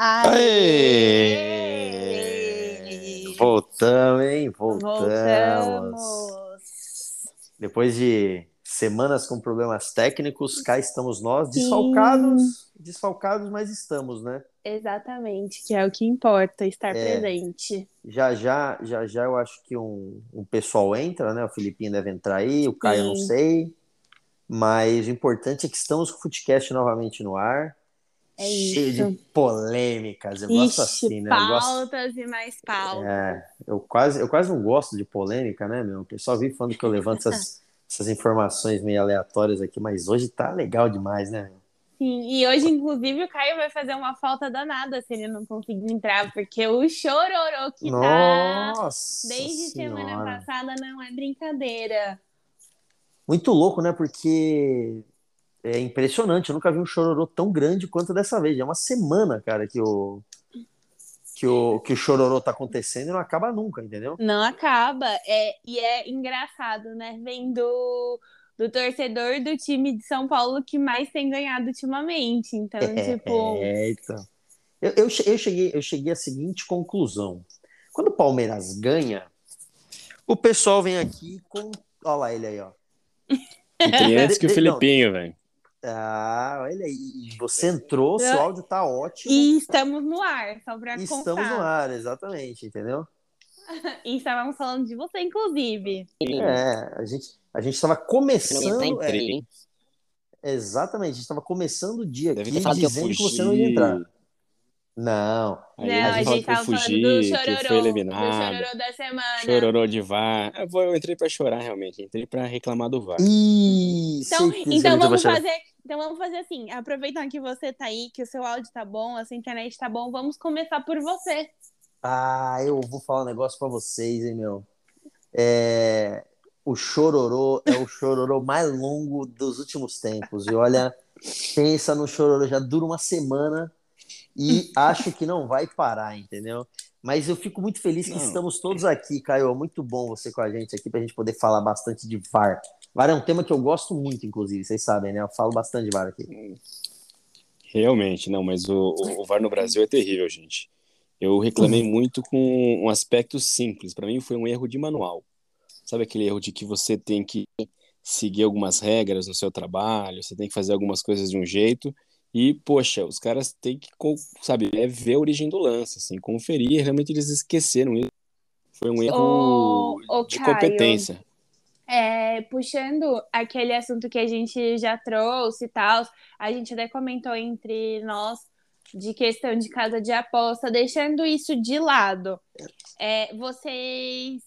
Aê! Voltamos, hein? Voltamos. Voltamos. Depois de semanas com problemas técnicos, cá estamos nós, desfalcados, desfalcados, mas estamos, né? Exatamente, que é o que importa, estar É. presente. Já já, já já eu acho que um, um pessoal entra, né? O Filipinho deve entrar aí, o Caio eu não Sim. sei. Mas o importante é que estamos com o Footcast novamente no ar. É cheio isso. de polêmicas. Eu gosto Ixi, assim, né? Eu gosto, pautas e mais pautas. É, eu quase, eu quase não gosto de polêmica, né, meu? O pessoal vive falando que eu levanto essas, essas informações meio aleatórias aqui, mas hoje tá legal demais, né? Sim, e hoje, inclusive, o Caio vai fazer uma falta danada se ele não conseguir entrar, porque o chororô que tá Nossa desde semana Senhora. passada não é brincadeira. Muito louco, né? Porque é impressionante. Eu nunca vi um chororô tão grande quanto dessa vez. É uma semana, cara, que o que o, que o chororô tá acontecendo e não acaba nunca, entendeu? Não acaba. É, e é engraçado, né? Vendo do torcedor do time de São Paulo que mais tem ganhado ultimamente. Então, tipo, É, então. Eu, eu, eu cheguei, eu cheguei à seguinte conclusão. Quando o Palmeiras ganha, o pessoal vem aqui com. Olha lá ele aí, ó. Entrei antes que o. Filipinho, velho. Ah, olha aí. Você entrou, seu áudio tá ótimo. e estamos no ar, só pra Estamos contar. no ar, exatamente, entendeu? E estávamos falando de você, inclusive. É, a gente a gente estava começando. Nem é, exatamente, a gente estava começando o dia Deve aqui que dizendo que, fugi. você não ia entrar. Não, Aí não, a gente que eu tava falando fugi, do que chororô, foi do eliminado. chororô da semana. Chororô de VAR. Eu, vou, eu entrei pra chorar, realmente. Entrei pra reclamar do VAR. Ih, Então, que então vamos fazer, então vamos fazer assim, aproveitando que você tá aí, que o seu áudio tá bom, a sua internet tá bom, vamos começar por você. Ah, eu vou falar um negócio pra vocês, hein, meu. É, o chororô é o chororô mais longo dos últimos tempos. E olha, pensa no chororô, já dura uma semana e acho que não vai parar, entendeu? Mas eu fico muito feliz que Não. estamos todos aqui, Caio. Muito bom você com a gente aqui pra gente poder falar bastante de VAR. VAR é um tema que eu gosto muito, inclusive, vocês sabem, né? Eu falo bastante de VAR aqui. Realmente, não, mas o, o, VAR no Brasil é terrível, gente. Eu reclamei muito com um aspecto simples. Pra mim foi um erro de manual. Sabe aquele erro de que você tem que seguir algumas regras no seu trabalho, você tem que fazer algumas coisas de um jeito e, poxa, os caras têm que, sabe, é ver a origem do lance, assim, conferir. Realmente eles esqueceram isso. Foi um erro Ô, ô, de Caio, competência. É, puxando aquele assunto que a gente já trouxe e tal, a gente até comentou entre nós de questão de casa de aposta, deixando isso de lado. É, vocês.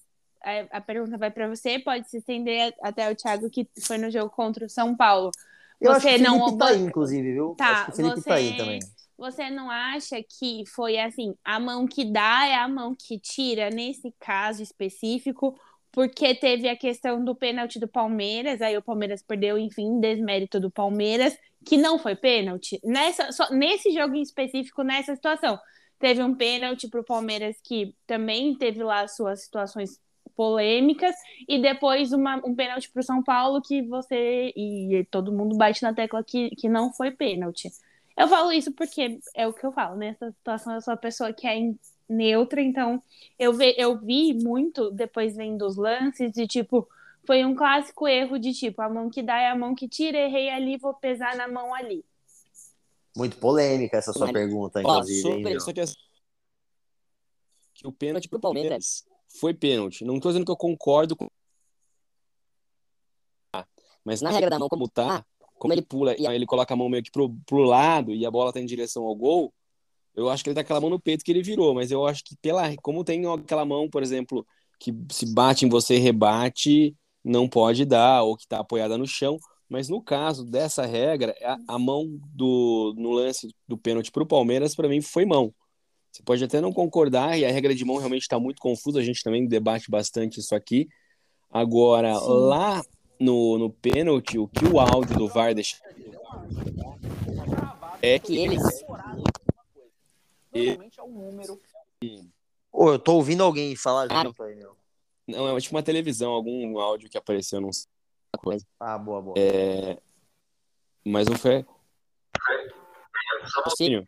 é, A pergunta vai para você, pode se estender até o Thiago, que foi no jogo contra o São Paulo. Eu acho Você que o não- Felipe tá aí, inclusive, viu? Tá, acho que o Felipe você- tá aí também. Você não acha que foi assim, a mão que dá é a mão que tira nesse caso específico? Porque teve a questão do pênalti do Palmeiras, aí o Palmeiras perdeu, enfim, desmérito do Palmeiras, que não foi pênalti. Nessa, só, nesse jogo em específico, nessa situação, teve um pênalti pro Palmeiras que também teve lá suas situações polêmicas, e depois uma, um pênalti pro São Paulo que você e todo mundo bate na tecla que, que não foi pênalti. Eu falo isso porque é o que eu falo, nessa situação eu sou a pessoa que é neutra, então eu, ve, eu vi muito depois vendo os lances de tipo, foi um clássico erro de tipo, a mão que dá é a mão que tira, errei ali, vou pesar na mão ali. Muito polêmica essa sua Mas- pergunta, Ó, inclusive. hein, que o pênalti pro Palmeiras foi pênalti. Não tô dizendo que eu concordo com. Mas na regra da mão, como tá, como ele pula e ele coloca a mão meio que pro, pro lado e a bola tá em direção ao gol, eu acho que ele tá com aquela mão no peito que ele virou. Mas eu acho que, pela, como tem aquela mão, por exemplo, que se bate em você e rebate, não pode dar, ou que tá apoiada no chão. Mas no caso dessa regra, a, a mão do, no lance do pênalti pro Palmeiras, para mim, foi mão. Você pode até não concordar, e a regra de mão realmente está muito confusa, a gente também debate bastante isso aqui. Agora, Sim. lá no, no pênalti, o que o áudio do VAR deixa é que eles. Normalmente é um número. Ô, eu tô ouvindo alguém falar Ah, junto aí, meu. Não, é tipo uma televisão, algum áudio que apareceu, não sei. Coisa. Ah, boa, boa. É, mas não foi. Raciocínio.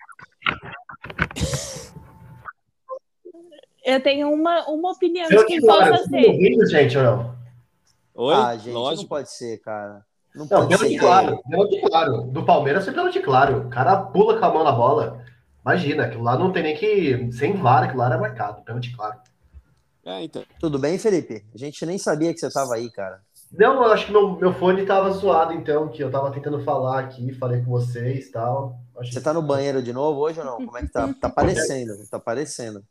Eu tenho uma, uma opinião de quem possa ser. Ouvindo, gente, ou não? Oi? Ah, gente, Lógico. não pode ser, cara. Não, Não, pode ser. que- claro. Pênalti claro. Do Palmeiras foi pênalti claro. O cara pula com a mão na bola. Imagina, aquilo lá não tem nem que. Sem VAR, aquilo lá era marcado. Pênalti claro. É, então. Tudo bem, Felipe? A gente nem sabia que você tava aí, cara. Não, eu acho que meu, meu fone tava zoado, então, que eu tava tentando falar aqui, falei com vocês e tal. Acho Você que- tá no banheiro de novo hoje ou não? Como é que tá? Tá parecendo, tá parecendo.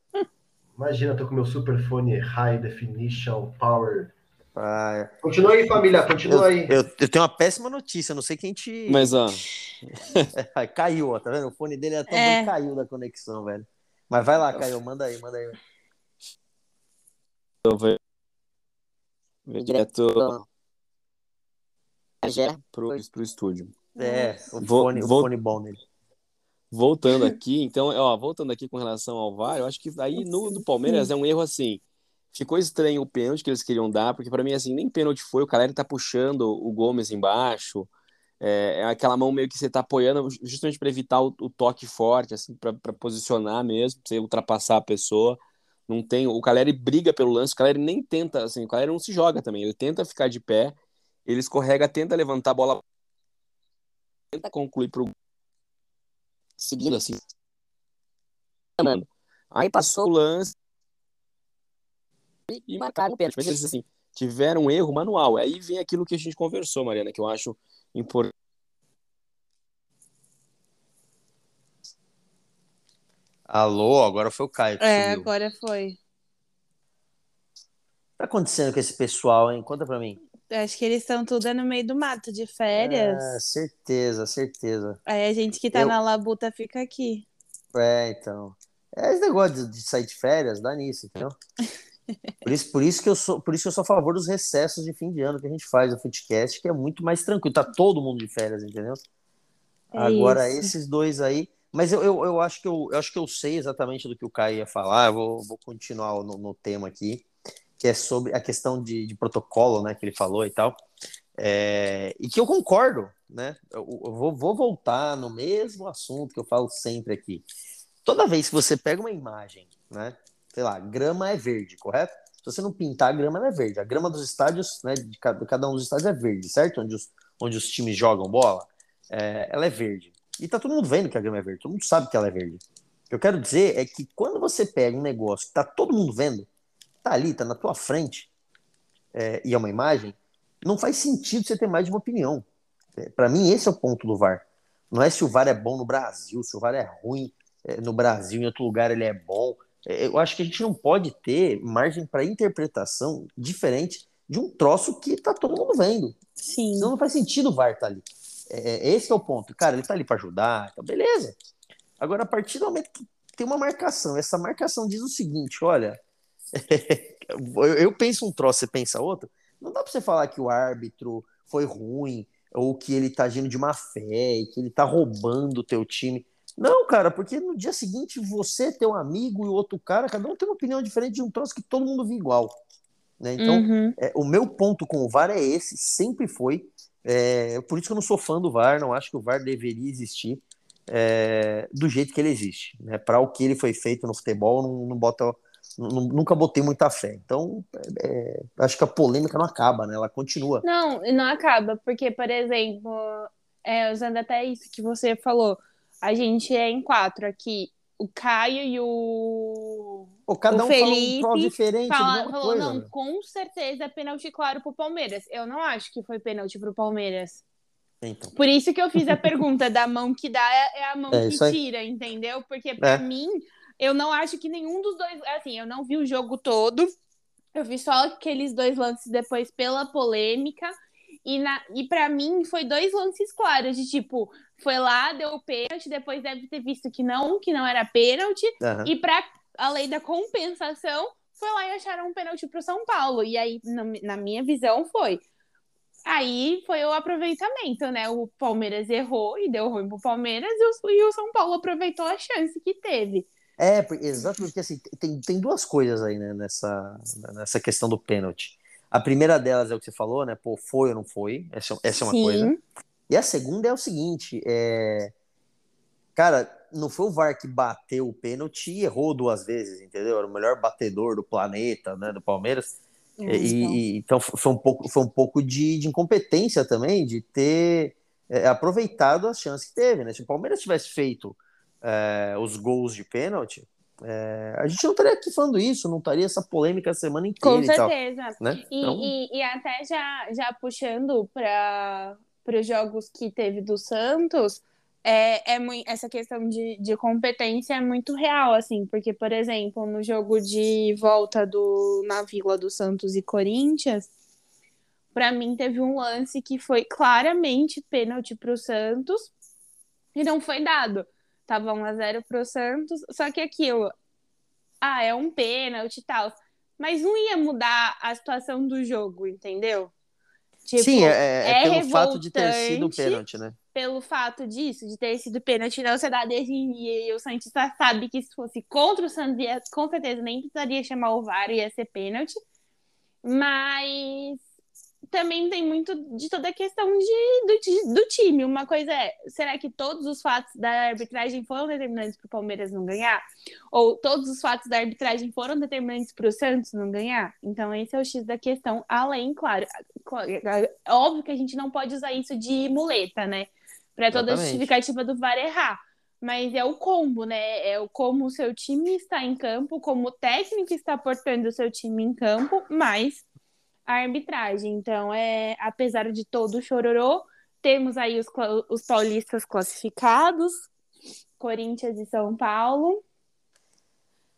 Imagina, eu tô com meu super fone High Definition Power. Ah, Continua aí, família, continua aí. eu, eu tenho uma péssima notícia, não sei quem te. Mas, ó, Ai, caiu, ó, tá vendo? O fone dele é tão É. bem caiu da conexão, velho. Mas vai lá, Caio, manda aí, manda aí. eu vou vou direto pro, pro estúdio. É, o Vou- fone, o vou- fone bom dele. Voltando aqui, então, ó, voltando aqui com relação ao VAR, eu acho que aí no do Palmeiras é um erro assim. Ficou estranho o pênalti que eles queriam dar, porque pra mim, assim, nem pênalti foi, o Caleri tá puxando o Gomes embaixo, é, é aquela mão meio que você tá apoiando justamente para evitar o, o toque forte, assim, pra pra posicionar mesmo, pra você ultrapassar a pessoa. Não tem, o Caleri briga pelo lance, o Caleri nem tenta, assim, o Caleri não se joga também, ele tenta ficar de pé, ele escorrega, tenta levantar a bola, tenta concluir pro seguindo assim. Mano. Aí passou o lance e marcaram o pênalti. Mas eles assim, tiveram um erro manual. Aí vem aquilo que a gente conversou, Mariana, que eu acho importante. Alô, agora foi o Caio que É, agora foi. O que tá acontecendo com esse pessoal, hein? Conta pra mim. Acho que eles estão tudo no meio do mato de férias. É, certeza, certeza. Aí a gente que tá Eu- na labuta fica aqui. É, então. É esse negócio de, de sair de férias, dá nisso, entendeu? Por isso, por, isso que eu sou, por isso que eu sou a favor dos recessos de fim de ano que a gente faz no Footcast, que é muito mais tranquilo. Tá todo mundo de férias, entendeu? É Agora, isso. esses dois aí. Mas eu, eu, eu, acho que eu, eu acho que eu sei exatamente do que o Caio ia falar. Eu vou, vou continuar no, no tema aqui, que é sobre a questão de, de protocolo, né? Que ele falou e tal. É, e que eu concordo, né? Eu, eu vou, vou voltar no mesmo assunto que eu falo sempre aqui. Toda vez que você pega uma imagem, né? Sei lá, grama é verde, correto? Se você não pintar a grama, ela é verde. A grama dos estádios, né? De cada, cada um dos estádios é verde, certo? Onde os, onde os times jogam bola, é, ela é verde. E tá todo mundo vendo que a grama é verde, todo mundo sabe que ela é verde. O que eu quero dizer é que quando você pega um negócio que tá todo mundo vendo, tá ali, tá na tua frente, é, e é uma imagem, não faz sentido você ter mais de uma opinião. É, para mim, esse é o ponto do VAR. Não é se o VAR é bom no Brasil, se o VAR é ruim é, no Brasil, em outro lugar ele é bom. É, eu acho que a gente não pode ter margem para interpretação diferente de um troço que tá todo mundo vendo. Sim. Senão não faz sentido o VAR estar ali. É, esse é o ponto. Cara, ele tá ali para ajudar, então beleza. Agora, a partir do momento que tem uma marcação, essa marcação diz o seguinte: olha, eu, penso um troço, você pensa outro. Não dá para você falar que o árbitro foi ruim, ou que ele tá agindo de má fé, e que ele tá roubando o teu time. Não, cara, porque no dia seguinte você, teu amigo e o outro cara, cada um tem uma opinião diferente de um troço que todo mundo viu igual. Né? Então, Uhum. é, o meu ponto com o VAR é esse, sempre foi. É, por isso que eu não sou fã do VAR, não acho que o VAR deveria existir é, do jeito que ele existe. Né? Para o que ele foi feito no futebol, não, não bota, nunca botei muita fé. Então, é, acho que a polêmica não acaba, né? ela continua. Não, não acaba, porque, por exemplo, é, usando até isso que você falou, a gente é em quatro aqui. O Caio e o. Pô, cada O um fala um Felipe diferente, Fala, falou, coisa. não, né? com certeza é pênalti claro pro Palmeiras. Eu não acho que foi pênalti pro Palmeiras. Então, Por isso que eu fiz a pergunta da mão que dá é é a mão É, que tira, entendeu? Porque pra É. mim, eu não acho que nenhum dos dois. Assim, eu não vi o jogo todo. Eu vi só aqueles dois lances depois pela polêmica. E, na, e para mim foi dois lances claros, de tipo, foi lá, deu pênalti, depois deve ter visto que não, que não era pênalti. aham. E para a lei da compensação, foi lá e acharam um pênalti pro São Paulo. E aí, na, na minha visão, foi. Aí foi o aproveitamento, né? O Palmeiras errou e deu ruim pro Palmeiras e o, e o São Paulo aproveitou a chance que teve. É, exato, porque assim, tem, tem duas coisas aí, né, nessa, nessa questão do pênalti. A primeira delas é o que você falou, né? Pô, foi ou não foi? Essa, essa é uma Sim. coisa. E a segunda é o seguinte, é... cara, não foi o VAR que bateu o pênalti e errou duas vezes, entendeu? Era o melhor batedor do planeta, né, do Palmeiras. É, E, então. e- então foi um pouco, foi um pouco de, de incompetência também, de ter é, aproveitado as chances que teve, né? Se o Palmeiras tivesse feito é, os gols de pênalti, é, a gente não estaria aqui falando isso, não estaria essa polêmica a semana inteira Com e tal, certeza. né? E, Então, e, e até já, já puxando para os jogos que teve do Santos, é, é mui- essa questão de, de competência é muito real, assim, porque, por exemplo, no jogo de volta do, na Vila do Santos e Corinthians, para mim teve um lance que foi claramente pênalti para o Santos e não foi dado. Tava 1 a 0 pro Santos, só que aquilo, ah, é um pênalti e tal. Mas não ia mudar a situação do jogo, entendeu? Tipo, sim, é, é é pelo fato de ter sido revoltante. pênalti, né? pelo fato disso, de ter sido pênalti, não ser dado desde e o Santista sabe que se fosse contra o Santos, com certeza nem precisaria chamar o VAR, ia ser pênalti. Mas também tem muito de toda a questão de, do, do time. Uma coisa é, será que todos os fatos da arbitragem foram determinantes para o Palmeiras não ganhar? Ou todos os fatos da arbitragem foram determinantes para o Santos não ganhar? Então, esse é o X da questão. Além, claro, é óbvio que a gente não pode usar isso de muleta, né? Para toda a Exatamente. justificativa do VAR errar. Mas é o combo, né? É o como o seu time está em campo, como o técnico está portando o seu time em campo, mais a arbitragem. Então, é, apesar de todo o chororô, temos aí os, os paulistas classificados, Corinthians e São Paulo.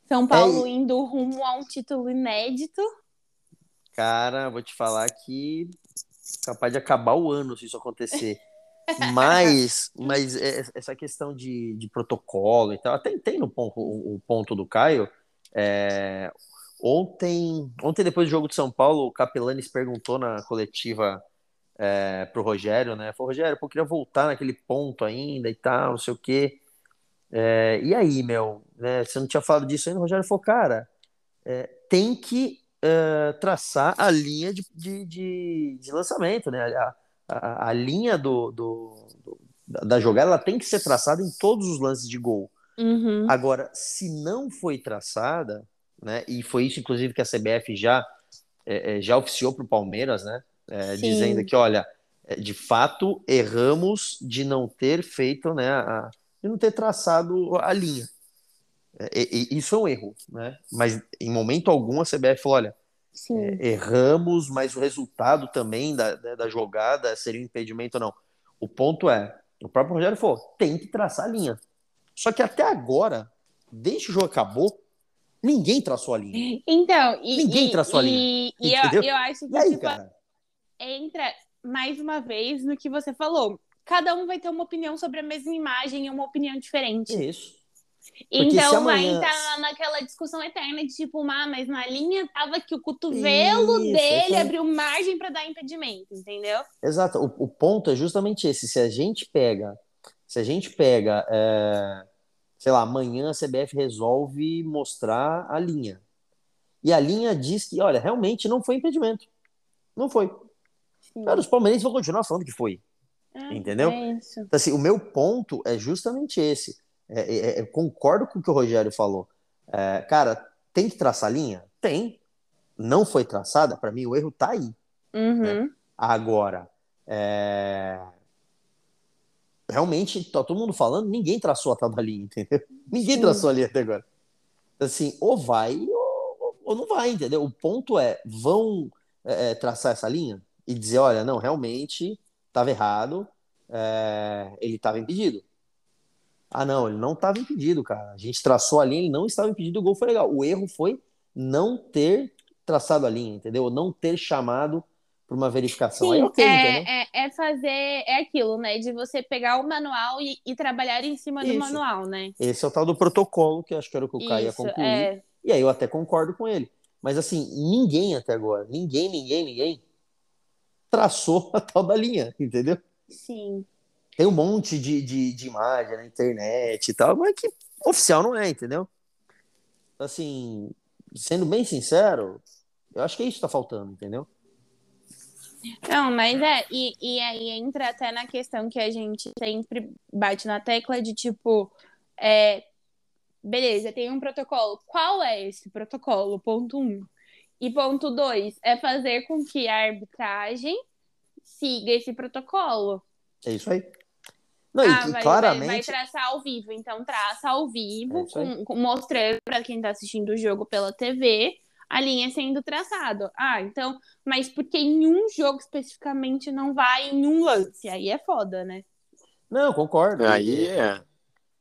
São Paulo indo rumo a um título inédito. Cara, vou te falar que capaz de acabar o ano se isso acontecer. Mas, mas é- essa questão de, de protocolo e tal, até tem no ponto, o, o ponto do Caio. é, ontem, ontem, depois do jogo de São Paulo, o Capelanes perguntou na coletiva é, pro Rogério, né? Falou, Rogério, pô, eu queria voltar naquele ponto ainda e tal, não sei o quê. É, e aí, meu, né, você não tinha falado disso ainda? O Rogério falou, cara, é, tem que traçar a linha de, de, de, de lançamento, né? A, a, a linha do, do, do- da da jogada ela tem que ser traçada em todos os lances de gol. Uhum. Agora, se não foi traçada, né? E foi isso, inclusive, que a CBF já, é, é, já oficiou para o Palmeiras, né? é, dizendo que, olha, é, de fato, erramos de não ter feito, né? A, de não ter traçado a linha. É, e- e isso é um erro, né? Mas em momento algum a CBF falou, olha, é, erramos, mas o resultado também da, da, da jogada seria um impedimento ou não. O ponto é, o próprio Rogério falou, tem que traçar a linha. Só que até agora, desde que o jogo acabou, ninguém traçou a linha. Então, e, Ninguém e, traçou a e, linha, e eu, entendeu? eu acho que aí, tipo, entra mais uma vez no que você falou. Cada um vai ter uma opinião sobre a mesma imagem e uma opinião diferente. Isso. Porque Então se vai amanhã- entrar naquela discussão eterna de tipo, ah, mas na linha tava que o cotovelo Isso, dele abriu margem para dar impedimento, entendeu? Exato. O, o ponto é justamente esse. Se a gente pega, se a gente pega, é, sei lá, amanhã a CBF resolve mostrar a linha. E a linha diz que, olha, realmente não foi impedimento. Não foi. Sim. Cara, os palmeirenses vão continuar falando que foi. Ah, entendeu? É isso. Então, assim, o meu ponto é justamente esse. É, é, é, eu concordo com o que o Rogério falou. É, cara, tem que traçar linha? Tem. Não foi traçada? Para mim, o erro tá aí. Uhum. Agora, é, realmente, tá todo mundo falando, ninguém traçou a tal da linha, entendeu? Ninguém Sim. traçou a linha até agora. Assim, ou vai ou, ou não vai, entendeu? O ponto é, vão é, é, traçar essa linha e dizer, olha, não, realmente estava errado, é, ele estava impedido. Ah, não, ele não estava impedido, cara. A gente traçou a linha, ele não estava impedido, o gol foi legal. O erro foi não ter traçado a linha, entendeu? Não ter chamado para uma verificação. Sim, ok, entendeu? é, é, é fazer, é aquilo, né? De você pegar o manual e, e trabalhar em cima do Isso. manual, né? Esse é o tal do protocolo, que eu acho que era o que o Caio ia concluir. é. E aí eu até concordo com ele. Mas assim, ninguém até agora, ninguém, ninguém, ninguém traçou a tal da linha, entendeu? Sim. Tem um monte de, de, de imagem na internet e tal, mas que oficial não é, entendeu? Assim, sendo bem sincero, eu acho que é isso que tá faltando, entendeu? Não, mas é, e, e aí entra até na questão que a gente sempre bate na tecla de tipo, É, beleza, tem um protocolo. Qual é esse protocolo? Ponto um. E ponto dois é fazer com que a arbitragem siga esse protocolo. É isso aí. Não, ah, e, vai, claramente. vai, traçar ao vivo. Então, traça ao É vivo, aí. com, com- mostrando para quem tá assistindo o jogo pela TV a linha sendo traçado. Ah, então, mas porque em um jogo especificamente não vai em um lance? Aí é foda, né? Não, concordo. Aí é.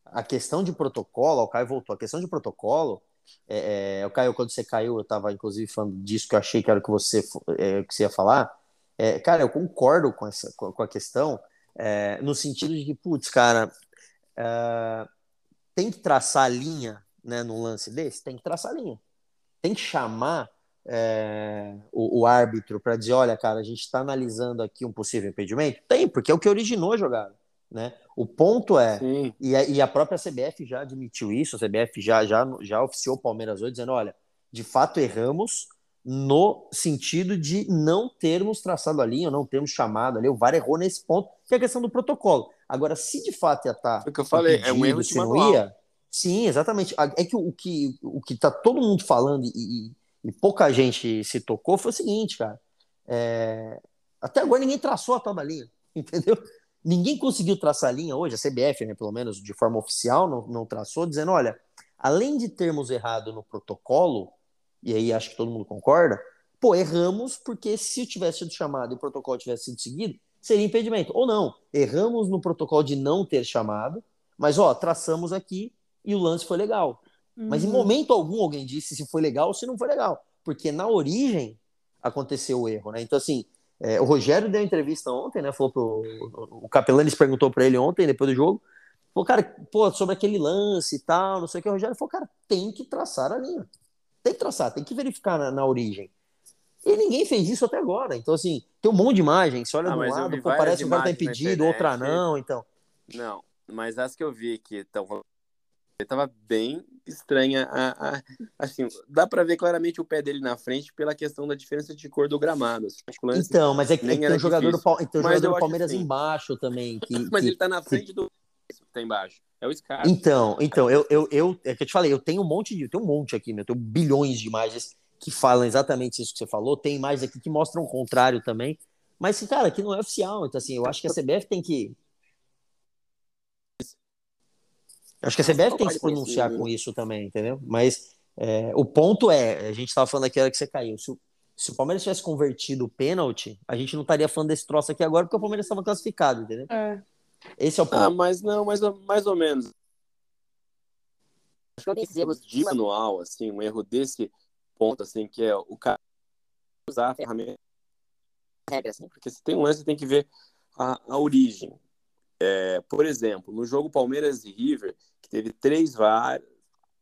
a questão de protocolo, o Caio voltou, a questão de protocolo, é, é, o Caio, quando você caiu, eu estava inclusive falando disso que eu achei que era o que você, é, que você ia falar. É, cara, eu concordo com, essa, com, com a questão, é, no sentido de que, putz, cara, é, tem que traçar a linha né, num lance desse? Tem que traçar a linha. Tem que chamar é, o, o árbitro para dizer: olha, cara, a gente está analisando aqui um possível impedimento? Tem, porque é o que originou a jogada. Né? O ponto é. E a, e a própria CBF já admitiu isso, a CBF já, já, já oficiou o Palmeiras hoje, dizendo: olha, de fato erramos no sentido de não termos traçado a linha, não termos chamado ali. O VAR errou nesse ponto, que é a questão do protocolo. Agora, se de fato ia estar. Foi o que eu falei, é um erro de manual. ia, sim, exatamente. É que o, que o que tá todo mundo falando e, e- e pouca gente se tocou foi o seguinte, cara. é, até agora ninguém traçou a tal da linha, entendeu? Ninguém conseguiu traçar a linha hoje, a CBF, né, pelo menos de forma oficial, não, não traçou, dizendo: olha, além de termos errado no protocolo, e aí acho que todo mundo concorda, pô, erramos porque se tivesse sido chamado e o protocolo tivesse sido seguido, seria impedimento. Ou não, erramos no protocolo de não ter chamado, mas ó, traçamos aqui e o lance foi legal. Mas em Uhum. momento algum alguém disse se foi legal ou se não foi legal. Porque na origem aconteceu o erro, né? Então, assim, é, o Rogério deu entrevista ontem, né? Falou pro. O Capelanes perguntou para ele ontem, depois do jogo. Falou, cara, pô, sobre aquele lance e tal, não sei o que. O Rogério falou, cara, tem que traçar a linha. Tem que traçar, tem que verificar na, na origem. E ninguém fez isso até agora. Então, assim, tem um monte de imagem. Você olha Ah, do lado, pô, parece que o cara tá imagens impedido, outra não. Então, Não, mas as que eu vi que estão tava bem estranha a, a- assim, dá pra ver claramente o pé dele na frente pela questão da diferença de cor do gramado. assim. O lance- então mas é que, é tem um jogador do, difícil. Pal- Mas jogador do Palmeiras assim. embaixo também. Que, mas que- ele tá na frente do que tá embaixo. É o Scar. Então, então, eu, eu, eu, é que eu te falei, eu tenho um monte de, eu tenho um monte aqui, meu, eu tenho bilhões de imagens que falam exatamente isso que você falou, tem imagens aqui que mostram o contrário também, mas, cara, aqui não é oficial, então, assim, eu acho que a CBF tem que... Eu acho que a CBF tem que se pronunciar com isso também, entendeu? Mas é, o ponto é, a gente estava falando aqui, era que você caiu, se o, se o Palmeiras tivesse convertido o pênalti, a gente não estaria falando desse troço aqui agora, porque o Palmeiras estava classificado, entendeu? É. Esse é o ponto. Ah, mas não, mais ou, mais ou menos. Acho que esses erros de manual, assim, um erro desse ponto, assim, que é o cara usar a ferramenta regra, assim, porque se tem um lance, tem que ver a, a origem. É, por exemplo, no jogo Palmeiras e River, que teve três VAR,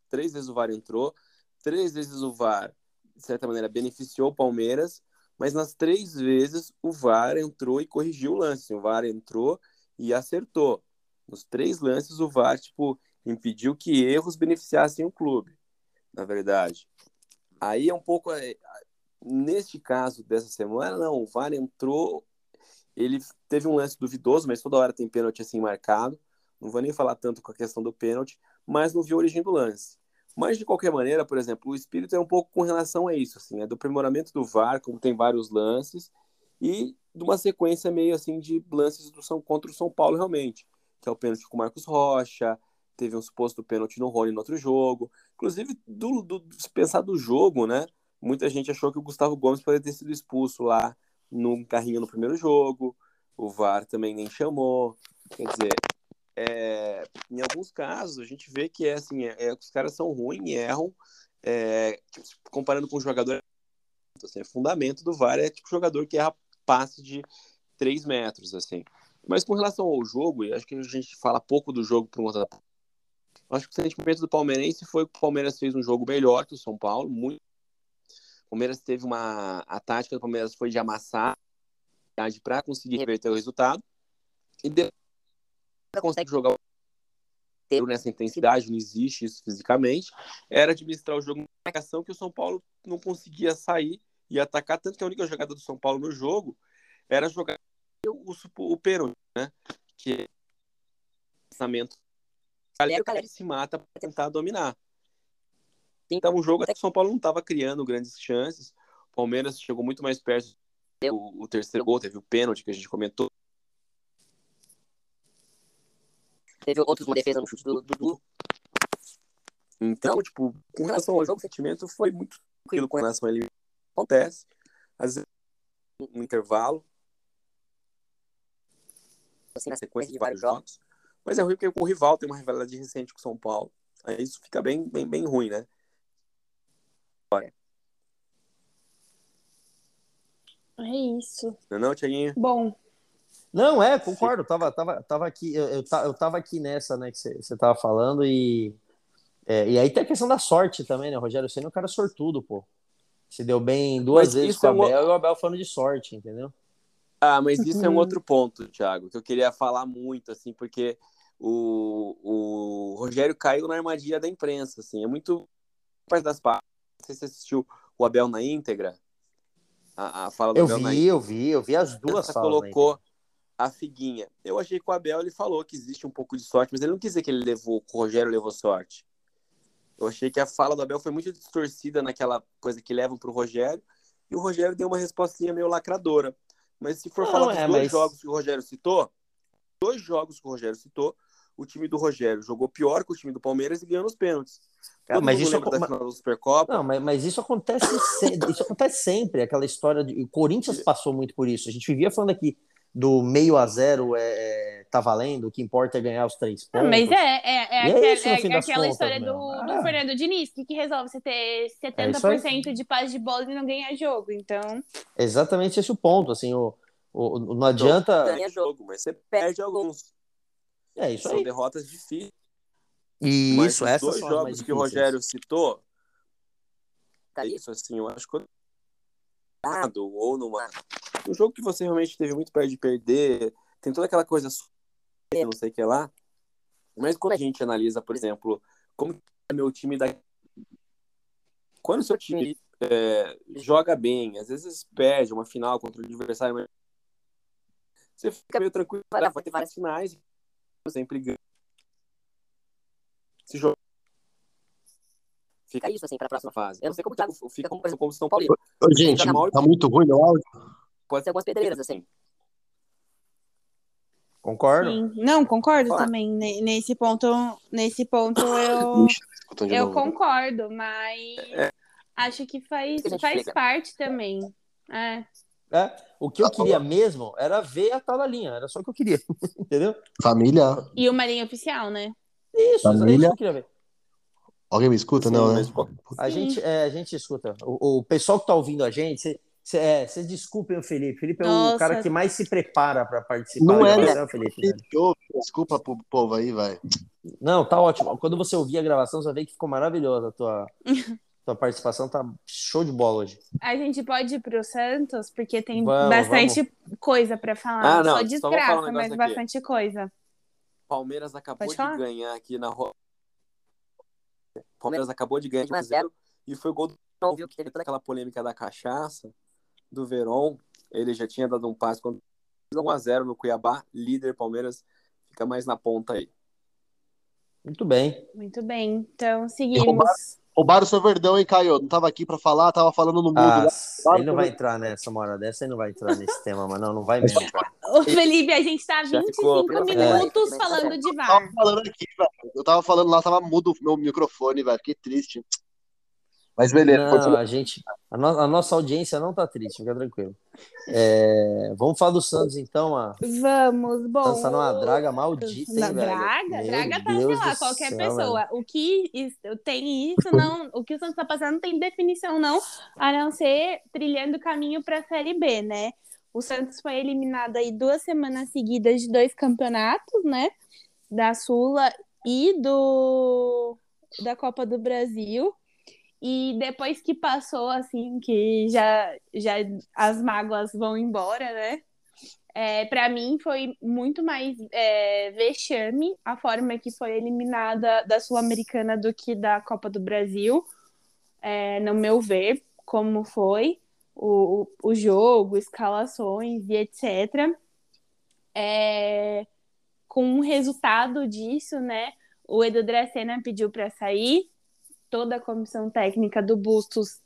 três vezes o VAR entrou, três vezes o VAR, de certa maneira, beneficiou o Palmeiras, mas nas três vezes o VAR entrou e corrigiu o lance. O VAR entrou e acertou. Nos três lances, o VAR, tipo, impediu que erros beneficiassem o clube, na verdade. Aí é um pouco. é, Neste caso dessa semana, não, o VAR entrou, ele teve um lance duvidoso, mas toda hora tem pênalti assim marcado. Não vou nem falar tanto com a questão do pênalti, mas não viu a origem do lance. Mas de qualquer maneira, por exemplo, o espírito é um pouco com relação a isso, assim, é do aprimoramento do VAR, como tem vários lances, e de uma sequência meio assim de lances do São contra o São Paulo realmente, que é o pênalti com o Marcos Rocha, teve um suposto pênalti no Rony no outro jogo, inclusive do, do se pensar do jogo, né? Muita gente achou que o Gustavo Gomes poderia ter sido expulso lá no carrinho no primeiro jogo, o VAR também nem chamou, quer dizer, é, em alguns casos a gente vê que é assim, é, é, os caras são ruins erram, é, comparando com o jogador, assim, é fundamento do VAR é tipo jogador que erra passe de 3 metros, assim. Mas com relação ao jogo, acho que a gente fala pouco do jogo por conta da. Acho que o sentimento do palmeirense foi que o Palmeiras fez um jogo melhor que o São Paulo. Muito... O Palmeiras teve uma. A tática do Palmeiras foi de amassar para conseguir reverter o resultado. E depois consegue jogar nessa intensidade, não existe isso fisicamente. Era administrar o jogo na marcação que o São Paulo não conseguia sair e atacar, tanto que a única jogada do São Paulo no jogo era jogar o, o, o né? Que é lançamento Caleri, o Caleri se mata para tentar dominar. Então, um jogo até que o São Paulo não estava criando grandes chances. O Palmeiras chegou muito mais perto. O, o terceiro gol teve o pênalti que a gente comentou. Teve outros uma defesa no chute do Dudu. Então, tipo, com relação ao jogo, o sentimento foi muito tranquilo com relação a ele. Acontece. Às vezes, um intervalo. Assim, na sequência de vários jogos. Mas é ruim porque o rival tem uma rivalidade recente com o São Paulo. Aí isso fica bem, bem, bem ruim, né? É isso. Não, é não, Tiaguinho? Bom. Não, é, concordo. Tava, tava, tava aqui, eu, eu, eu tava aqui nessa, né, que você tava falando, e, é, e aí tem a questão da sorte também, né? O Rogério Senna é um cara sortudo, pô. Se deu bem duas Mas vezes isso com o é um Abel e o Abel falando de sorte, entendeu? Ah, mas isso é um Uhum. outro ponto, Thiago, que eu queria falar muito, assim, porque o, o Rogério caiu na armadilha da imprensa, assim, é muito parte das partes. Não sei se você assistiu o Abel na íntegra, a, a fala do Eu Abel na vi, eu vi, eu vi as duas Essa falas. colocou a figuinha. Eu achei que o Abel ele falou que existe um pouco de sorte, mas ele não quis dizer que ele levou, que o Rogério levou sorte. Eu achei que a fala do Abel foi muito distorcida naquela coisa que levam pro Rogério, e o Rogério deu uma respostinha meio lacradora. Mas se for Não, falar dos é, dois mas- jogos que o Rogério citou, dois jogos que o Rogério citou, o time do Rogério jogou pior que o time do Palmeiras e ganhou nos pênaltis. Cara, Todo mas mundo isso da final da Supercopa. Não, mas, mas isso acontece sempre, isso acontece sempre, aquela história de. O Corinthians passou muito por isso. A gente vivia falando aqui do meio a zero é, é, tá valendo, o que importa é ganhar os três Ah, pontos. Mas é, é, é, é aquela, isso, é aquela contas, história do, do Ah. Fernando Diniz, que, que resolve você ter É isso 70% de paz de bola e não ganhar jogo. Então, Exatamente esse o ponto. Assim, o, o, o- não adianta. Ganha jogo, mas você perde alguns. É isso São aí. derrotas difíceis. E Mas isso, os essas dois são as mais jogos que o. Rogério citou, Tá é isso assim, eu acho que errado, ou numa um jogo que você realmente teve muito perto de perder, tem toda aquela coisa não sei o que lá. Mas quando a gente analisa, por exemplo, como é meu time da quando o seu time é, joga bem, às vezes perde uma final contra o adversário, mas você fica meio tranquilo, Vai dar, vai ter várias finais, sempre ganha. Se joga Fica isso, assim, pra próxima fase. Eu não sei como o Thiago fica como, como, como São Paulo. Gente, Tá mal- tá muito ruim meu áudio. Pode ser algumas pedreiras, assim. Concordo? sim. Não, concordo Claro. também. Ne- Nesse ponto, nesse ponto eu, Ixi, tá eu concordo, mas É. acho que faz, Que a faz explica. parte também. É. É, o que eu queria mesmo era ver a tal da linha, era só o que eu queria, entendeu? Família. E o Marinho Oficial, né? Isso, é isso Família. que eu queria ver. Alguém me escuta? Sim, não, né? A Sim. gente, é, a gente escuta. O, o pessoal que tá ouvindo a gente, cê- cê- é, vocês desculpem o Felipe. Felipe é Nossa. o cara que mais se prepara para participar Não da é, gravação, Felipe. né? Desculpa pro povo aí, vai. Não, tá ótimo. Quando você ouvir a gravação, você vai ver que ficou maravilhosa a tua, tua participação, tá show de bola hoje. A gente pode ir pro Santos, porque tem Vamos, bastante coisa pra falar. Ah, não, Só só desgraça, falar um mas aqui. bastante coisa. Palmeiras acabou Pode de falar? ganhar aqui na ro... Palmeiras acabou de ganhar de 1 a Mas 0 e foi gol do Não viu que toda aquela polêmica da cachaça do Verón. Ele já tinha dado um passe quando 1 a 0 no Cuiabá, líder Palmeiras fica mais na ponta aí. Muito bem. Muito bem. Então, seguimos. Roubaram o seu verdão, hein, Caio? Não tava aqui pra falar, tava falando no mundo. Ah, lá. ele não vai entrar nessa uma hora dessa, ele não vai entrar nesse tema, mas não, não vai mesmo, cara. Ô, Felipe, a gente tá há Já 25 ficou. minutos É. falando de Eu VAR. tava falando aqui, velho. Eu tava falando lá, tava mudo o meu microfone, velho. Fiquei triste. Mas beleza, Não, continua. a gente, a, no- a nossa audiência não tá triste, fica tranquilo. É, vamos falar do Santos então, a Vamos, bom. Santos tá numa draga maldita, hein, velho? Draga? Meu Draga tá, Deus sei lá, qualquer céu, pessoa. O que isso- tem isso, não. O que o Santos tá passando não tem definição, não, a não ser trilhando o caminho pra Série B, né? O Santos foi eliminado aí duas semanas seguidas de dois campeonatos, né? Da Sula e do da Copa do Brasil. E depois que passou, assim, que já, já as mágoas vão embora, né? É, para mim foi muito mais é, vexame a forma que foi eliminada da Sul-Americana do que da Copa do Brasil, é, no meu ver, como foi o, o, jogo, escalações e etc. É, com o resultado disso, né? o Edu Dracena pediu para sair, toda a comissão técnica do Bustos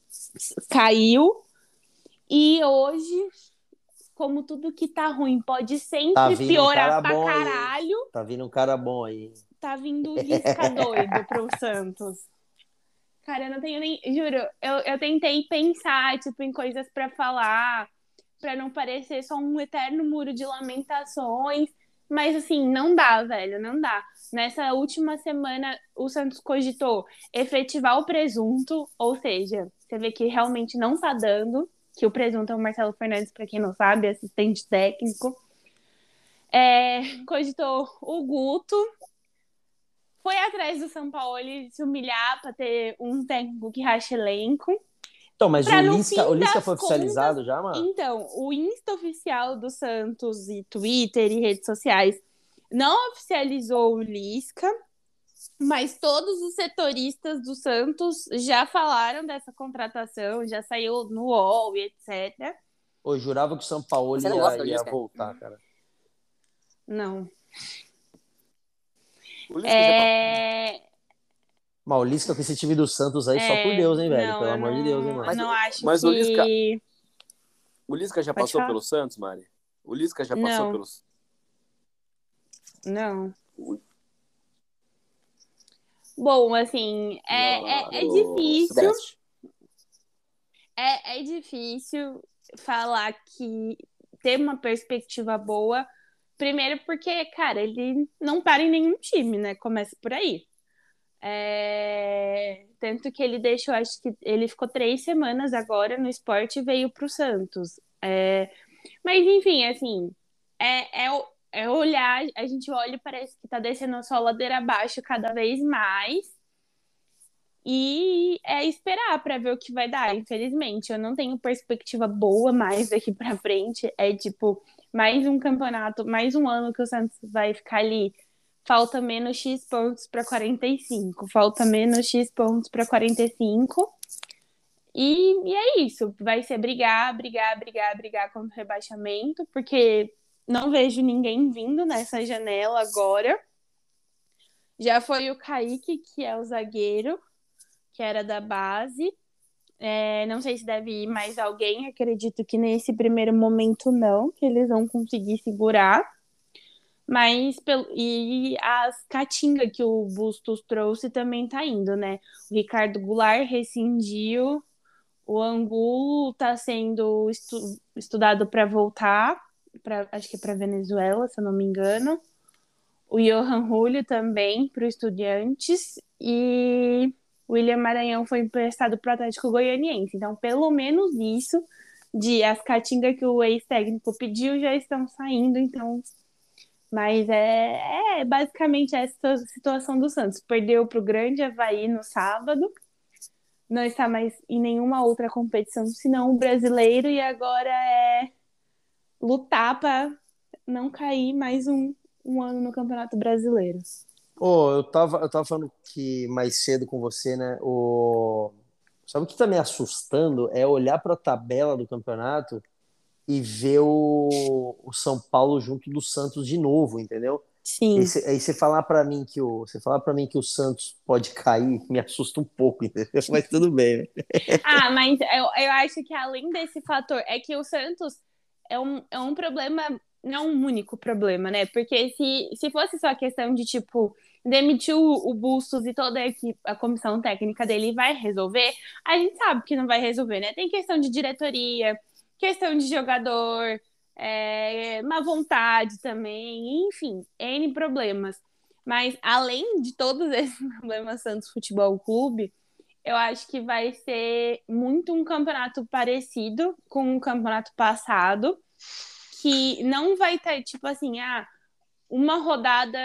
caiu, e hoje, como tudo que tá ruim pode sempre Tá vindo um piorar cara pra bom aí. caralho, Tá vindo um cara bom aí. tá vindo o Lisca doido pro Santos. Cara, eu não tenho nem. Juro, eu, eu tentei pensar, tipo, em coisas pra falar, pra não parecer só um eterno muro de lamentações. Mas, assim, não dá, velho, não dá. Nessa última semana, o Santos cogitou efetivar o presunto, ou seja, você vê que realmente não tá dando, que o presunto é o Marcelo Fernandes, pra quem não sabe, assistente técnico. É, cogitou o Guto, foi atrás do São Paulo se humilhar para ter um técnico que racha elenco. Então, mas Pra o no Lisca, o Lisca foi oficializado já, mano? Então, o Insta oficial do Santos e Twitter e redes sociais não oficializou o Lisca, mas todos os setoristas do Santos já falaram dessa contratação, já saiu no UOL e etc. Eu jurava que o São Paulo ia, ia voltar, cara. Não. O Lisca já É... Mas o Lisca com esse time do Santos aí, só por Deus, hein, velho? não, Pelo amor de Deus, hein, mano? eu não acho mas que... o Lisca- O Lisca já Pode passou falar. pelo Santos, Mari? O Lisca já passou Não. pelos. Não. Ui. Bom, assim, é, é, é difícil. É, é difícil falar que ter uma perspectiva boa. Primeiro porque, cara, ele não para em nenhum time, né? Começa por aí. É, Tanto que ele deixou, acho que ele ficou três semanas agora no esporte e veio para o Santos. É, Mas, enfim, assim, é, é, é olhar, a gente olha e parece que tá descendo só ladeira abaixo cada vez mais. E é esperar para ver o que vai dar. Infelizmente, eu não tenho perspectiva boa mais daqui para frente. É tipo, mais um campeonato, mais um ano que o Santos vai ficar ali. Falta menos X pontos para 45. Falta menos X pontos para 45. E, e é isso. Vai ser brigar, brigar, brigar, brigar contra o rebaixamento, porque não vejo ninguém vindo nessa janela agora. Já foi o Kaique, que é o zagueiro, que era da base. É, não sei se deve ir mais alguém, acredito que nesse primeiro momento não, que eles vão conseguir segurar. Mas pelo, e as catinga que o Bustos trouxe também tá indo, né? O Ricardo Goulart rescindiu, o Angulo tá sendo estu- estudado para voltar, pra, acho que para Venezuela, se eu não me engano. O Johan Julio também para o Estudiantes e o William Maranhão foi emprestado para o Atlético Goianiense. Então, pelo menos isso de as catingas que o ex-técnico pediu já estão saindo, então mas é, é basicamente essa situação do Santos. Perdeu para o grande Havaí no sábado, não está mais em nenhuma outra competição senão o brasileiro, e agora é lutar para não cair mais um, um ano no Campeonato Brasileiro. Ô, eu tava, eu tava falando que mais cedo com você, né? O... Sabe o que tá me assustando? É olhar pra tabela do campeonato e ver o, o São Paulo junto do Santos de novo, entendeu? Sim. Aí você- Aí você falar pra mim que o você falar para mim que o Santos pode cair me assusta um pouco, entendeu? Mas tudo bem, né? Ah, mas eu, eu acho que além desse fator, é que o Santos é um, é um problema, não é um único problema, né? Porque se, se fosse só a questão de, tipo, demitir o, o Bustos e toda a, equipe, a comissão técnica dele vai resolver, a gente sabe que não vai resolver, né? Tem questão de diretoria, questão de jogador, é, má vontade também, enfim, N problemas. Mas além de todos esses problemas Santos Futebol Clube, eu acho que vai ser muito um campeonato parecido com o campeonato passado, que não vai estar, tipo assim, ah, uma rodada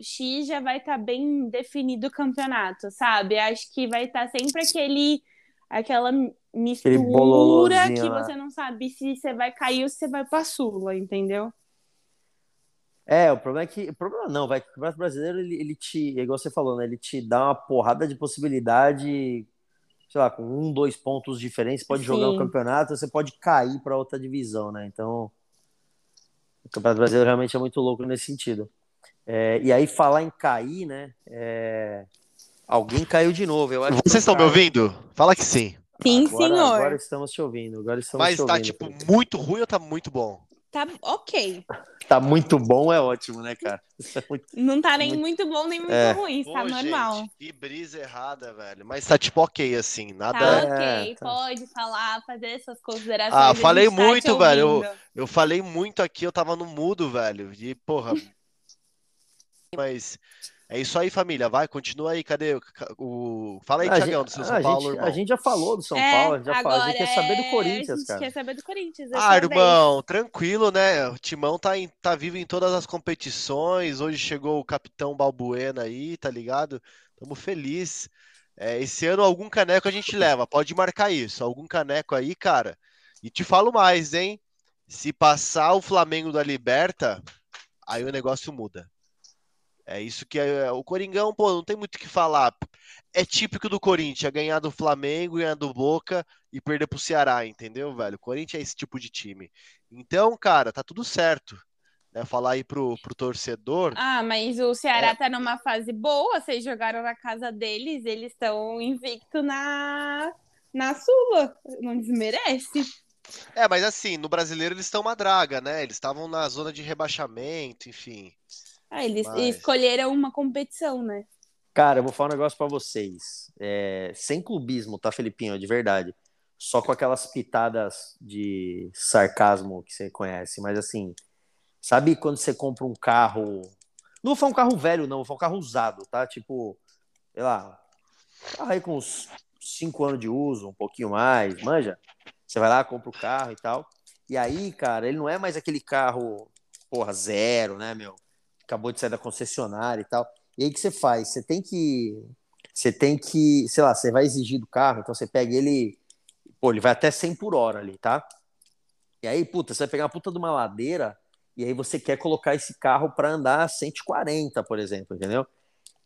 X já vai estar bem definido o campeonato, sabe? Acho que vai estar sempre aquele aquela mistura que você não sabe se você vai cair ou se você vai pra Sula, entendeu? É, o problema é que. O problema não, vai. O Campeonato Brasileiro, ele, ele te. É igual você falou, né? Ele te dá uma porrada de possibilidade, sei lá, com um, dois pontos diferentes, pode jogar o Sim. campeonato, você pode cair para outra divisão, né? Então. O Campeonato Brasileiro realmente é muito louco nesse sentido. É, e aí, falar em cair, né? é, Alguém caiu de novo. Eu acho Vocês estão me ouvindo? Fala que sim. Sim, Agora, senhor. Agora estamos te ouvindo. Agora estamos Mas te tá, ouvindo. tipo, Felipe. muito ruim ou tá muito bom? Tá ok. Tá muito bom, é ótimo, né, cara? É muito- Não tá nem Muito- muito bom, nem muito É. ruim. Tá Pô, normal. gente, que brisa errada, velho. Mas tá tipo ok, assim, Tá nada. É, ok, tá. pode falar, fazer suas considerações. Ah, falei tá muito, velho. ouvindo. Eu falei muito aqui, eu tava no mudo, velho. E, porra. Mas é isso aí, família. Vai, continua aí. Cadê o. o... Fala aí, a, do seu a São Paulo, gente- irmão. a gente já falou do São É, Paulo, a gente já falou, a gente quer saber do é- Corinthians, A gente cara. quer saber do Corinthians. Ah, vez. irmão, tranquilo, né? O Timão tá, em- tá vivo em todas as competições. Hoje chegou o capitão Balbuena aí, tá ligado? Tamo feliz. É, esse ano algum caneco a gente leva, pode marcar isso. Algum caneco aí, cara. E te falo mais, hein? Se passar o Flamengo da Liberta, aí o negócio muda. É isso que é, o Coringão, pô, não tem muito o que falar. É típico do Corinthians, ganhar do Flamengo, ganhar do Boca e perder pro Ceará, entendeu, velho? O Corinthians é esse tipo de time. Então, cara, tá tudo certo. Né? Falar aí pro, pro torcedor. Ah, mas o Ceará É. tá numa fase boa. Vocês jogaram na casa deles, eles estão invicto na, na Sula. Não desmerece. É, mas assim, no brasileiro eles estão uma draga, né? Eles estavam na zona de rebaixamento, enfim. Ah, eles Mas- escolheram uma competição, né? Cara, eu vou falar um negócio pra vocês. É, sem clubismo, tá, Felipinho? De verdade. Só com aquelas pitadas de sarcasmo que você conhece. Mas assim, sabe quando você compra um carro. Não falar um carro velho, não, falar um carro usado, tá? Tipo, sei lá, carro aí com uns 5 anos de uso, um pouquinho mais, manja? Você vai lá, compra o carro e tal. E aí, cara, ele não é mais aquele carro, porra, zero, né, meu? Acabou de sair da concessionária e tal. E aí que você faz? Você tem que. Você tem que. Sei lá, você vai exigir do carro, então você pega ele. Pô, ele vai até 100 por hora ali, tá? E aí, puta, você vai pegar uma puta de uma ladeira e aí você quer colocar esse carro para andar 140, por exemplo, entendeu?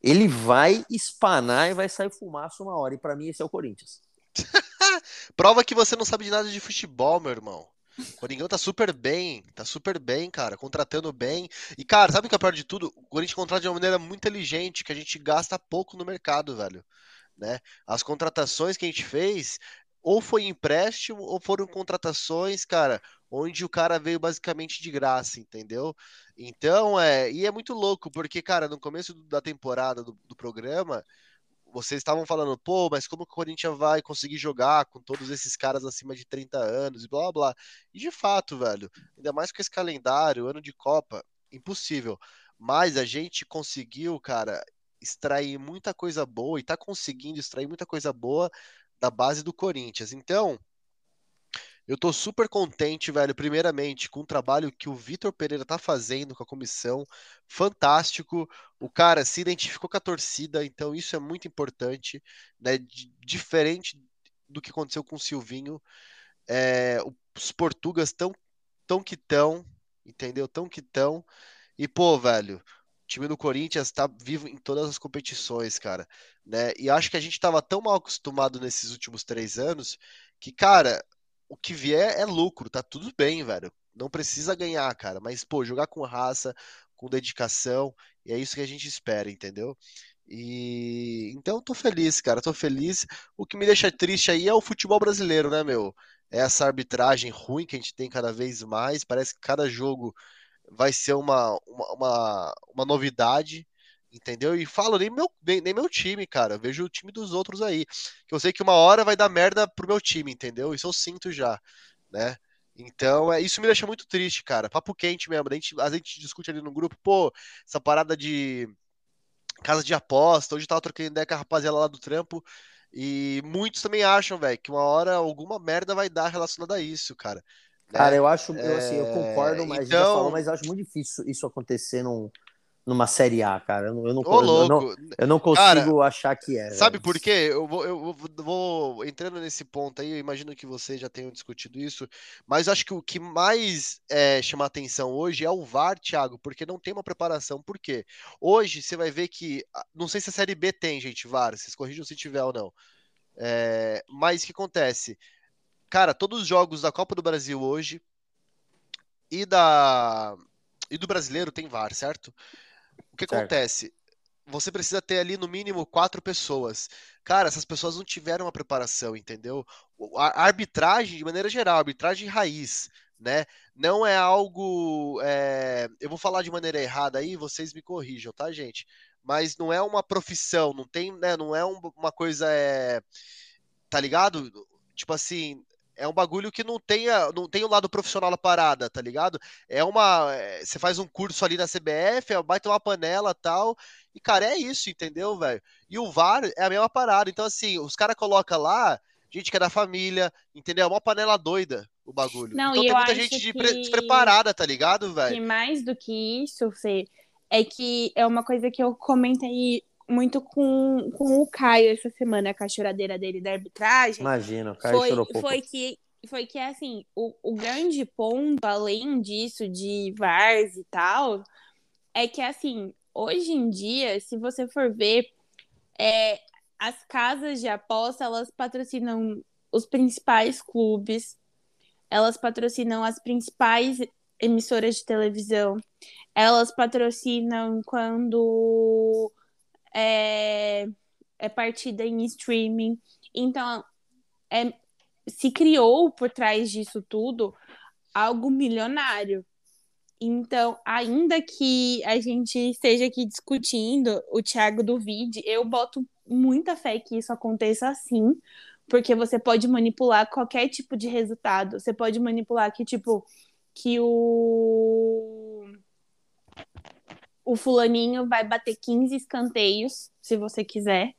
Ele vai espanar e vai sair fumaça uma hora. E para mim, esse é o Corinthians. Prova que você não sabe de nada de futebol, meu irmão. O Coringão tá super bem, tá super bem, cara, contratando bem. E, cara, sabe o que é pior de tudo? O Corinthians contrata de uma maneira muito inteligente, que a gente gasta pouco no mercado, velho. Né? As contratações que a gente fez, ou foi empréstimo, ou foram contratações, cara, onde o cara veio basicamente de graça, entendeu? Então, é. E é muito louco, porque, cara, no começo da temporada do, do programa vocês estavam falando, pô, mas como que o Corinthians vai conseguir jogar com todos esses caras acima de 30 anos e blá blá. E de fato, velho, ainda mais com esse calendário, ano de Copa, impossível. Mas a gente conseguiu, cara, extrair muita coisa boa e tá conseguindo extrair muita coisa boa da base do Corinthians. Então, eu tô super contente, velho, primeiramente, com o trabalho que o Vitor Pereira tá fazendo com a comissão. Fantástico. O cara se identificou com a torcida, então isso é muito importante, né? D- Diferente do que aconteceu com o Silvinho. É, os portugas tão, tão que tão, entendeu? Tão que tão. E, pô, velho, o time do Corinthians tá vivo em todas as competições, cara, né? E acho que a gente tava tão mal acostumado nesses últimos três anos que, cara, o que vier é lucro, tá tudo bem, velho. Não precisa ganhar, cara, mas, pô, jogar com raça, com dedicação, e é isso que a gente espera, entendeu? E então tô feliz, cara, tô feliz. O que me deixa triste aí é o futebol brasileiro, né, meu? É essa arbitragem ruim que a gente tem cada vez mais. Parece que cada jogo vai ser uma, uma, uma, uma novidade, entendeu? E falo nem meu, nem, nem meu time, cara. Eu vejo o time dos outros aí. Que eu sei que uma hora vai dar merda pro meu time, entendeu? Isso eu sinto já, né? Então, é, isso me deixa muito triste, cara. Papo quente mesmo. A gente, a gente discute ali no grupo, pô, essa parada de casa de aposta. Hoje eu tava trocando ideia com a rapaziada lá do trampo. E muitos também acham, velho, que uma hora alguma merda vai dar relacionada a isso, cara. né? Cara, eu acho, eu, assim, eu É, concordo, mas gente já então- falou, mas eu acho muito difícil isso acontecer num, numa Série A, cara. Eu não, eu não, Ô, eu não, eu não consigo achar que é. Sabe velho. por quê? Eu vou, eu vou- vou entrando nesse ponto aí, eu imagino que vocês já tenham discutido isso, mas acho que o que mais é, chama atenção hoje é o VAR, Thiago, porque não tem uma preparação. Por quê? Hoje você vai ver que, ah, não sei se a Série B tem, gente, VAR, vocês corrijam se tiver ou não. É, mas o que acontece? Cara, todos os jogos da Copa do Brasil hoje e da e do Brasileiro tem VAR, certo? O que Certo. acontece? Você precisa ter ali no mínimo quatro pessoas. Cara, essas pessoas não tiveram uma preparação, entendeu? A a arbitragem, de maneira geral, a arbitragem raiz, né? Não é algo. é, Eu vou falar de maneira errada aí, vocês me corrijam, tá, gente? Mas não é uma profissão, não tem, né? Não é um- uma coisa. É... Tá ligado? Tipo assim. É um bagulho que não tem, não tem o lado profissional da parada, tá ligado? É uma. é, Você faz um curso ali na CBF, vai ter uma panela e tal. E, cara, é isso, entendeu, velho? E o VAR é a mesma parada. Então, assim, os caras colocam lá, gente que é da família, entendeu? É uma panela doida o bagulho. Não, então e tem muita gente que- pre- despreparada, tá ligado, velho? mais do que isso, Fê, é que é uma coisa que eu comentei muito com, com o Caio essa semana, com a choradeira dele da arbitragem. Imagina, o cara foi, chorou pouco. foi que foi que assim o, o grande ponto além disso de VARs e tal é que assim hoje em dia se você for ver é, as casas de aposta elas patrocinam os principais clubes elas patrocinam as principais emissoras de televisão elas patrocinam quando é, é partida em streaming então é, se criou por trás disso tudo algo milionário. Então, ainda que a gente esteja aqui discutindo o Thiago do Vide, eu boto muita fé que isso aconteça assim, porque você pode manipular qualquer tipo de resultado. Você pode manipular que, tipo, que o. O fulaninho vai bater 15 escanteios, se você quiser.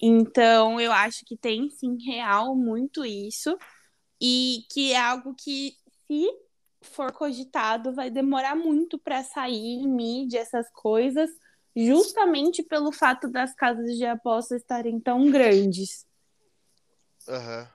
Então, eu acho que tem sim real muito isso e que é algo que se for cogitado vai demorar muito para sair em mídia essas coisas, justamente pelo fato das casas de aposta estarem tão grandes. Aham.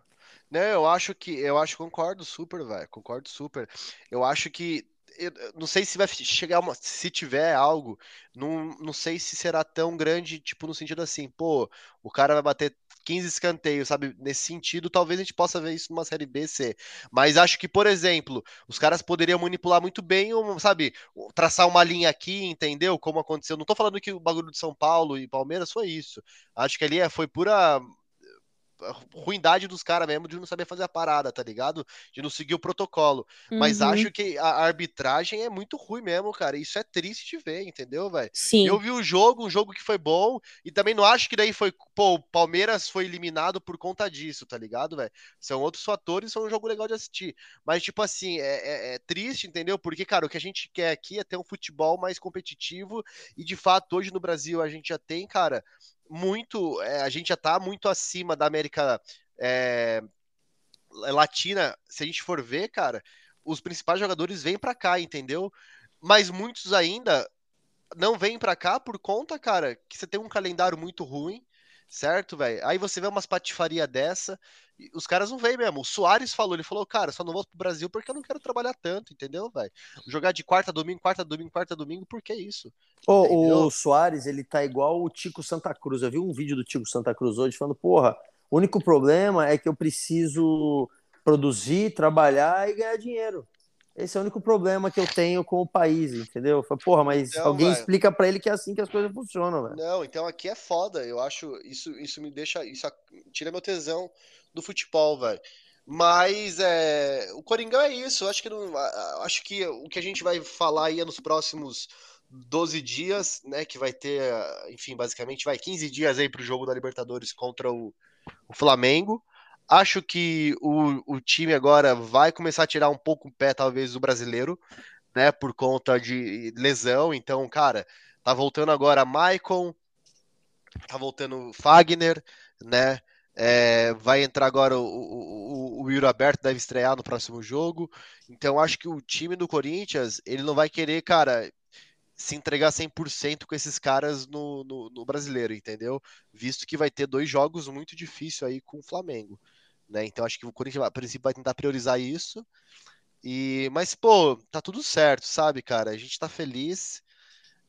Não, eu acho que eu acho concordo super, velho. Concordo super. Eu acho que eu, não sei se vai chegar uma, se tiver algo, não, não sei se será tão grande, tipo no sentido assim, pô, o cara vai bater 15 escanteios, sabe? Nesse sentido, talvez a gente possa ver isso numa série B, C. Mas acho que, por exemplo, os caras poderiam manipular muito bem, sabe, traçar uma linha aqui, entendeu? Como aconteceu. Não tô falando que o bagulho de São Paulo e Palmeiras foi isso. Acho que ali é, foi pura ruindade dos caras mesmo de não saber fazer a parada, tá ligado? De não seguir o protocolo. Mas Uhum. acho que a arbitragem é muito ruim mesmo, cara. Isso é triste de ver, entendeu, velho? Sim. Eu vi o jogo, um jogo que foi bom, e também não acho que daí foi, pô, o Palmeiras foi eliminado por conta disso, tá ligado, velho? São outros fatores, são um jogo legal de assistir. Mas, tipo assim, é, é- é triste, entendeu? Porque, cara, o que a gente quer aqui é ter um futebol mais competitivo, e de fato, hoje no Brasil a gente já tem, cara, muito, é, a gente já tá muito acima da América é, Latina. Se a gente for ver, cara, os principais jogadores vêm pra cá, entendeu? Mas muitos ainda não vêm pra cá por conta, cara, que você tem um calendário muito ruim, certo, velho? Aí você vê umas patifaria dessa, os caras não vêm mesmo. O Soares falou, ele falou, cara, só não vou pro Brasil porque eu não quero trabalhar tanto, entendeu, velho? Jogar de quarta a domingo, quarta a domingo, quarta a domingo, por que isso? Entendeu? o Soares, ele tá igual o Tico Santa Cruz. Eu vi um vídeo do Tico Santa Cruz hoje falando, porra, o único problema é que eu preciso produzir, trabalhar e ganhar dinheiro. Esse é o único problema que eu tenho com o país, entendeu? Eu falei, porra, mas Então, alguém velho. explica pra ele que é assim que as coisas funcionam, velho. Não, então aqui é foda. Eu acho isso, isso me deixa, isso tira meu tesão do futebol, velho. Mas é, o Coringão é isso. Eu acho que não, acho que o que a gente vai falar aí é nos próximos 12 dias, né, que vai ter, enfim, basicamente vai 15 dias aí pro jogo da Libertadores contra o, o Flamengo. Acho que o, o time agora vai começar a tirar um pouco o pé, talvez, do brasileiro, né, por conta de lesão. Então, cara, tá voltando agora Maicon, tá voltando Fagner, né? É, vai entrar agora o, o, o, o Yuri Aberto, deve estrear no próximo jogo. Então, acho que o time do Corinthians, ele não vai querer, cara, se entregar 100% com esses caras no, no, no brasileiro, entendeu? Visto que vai ter dois jogos muito difíceis aí com o Flamengo, né? Então, acho que o Corinthians, a princípio, vai tentar priorizar isso. E, mas, pô, tá tudo certo, sabe, cara? A gente tá feliz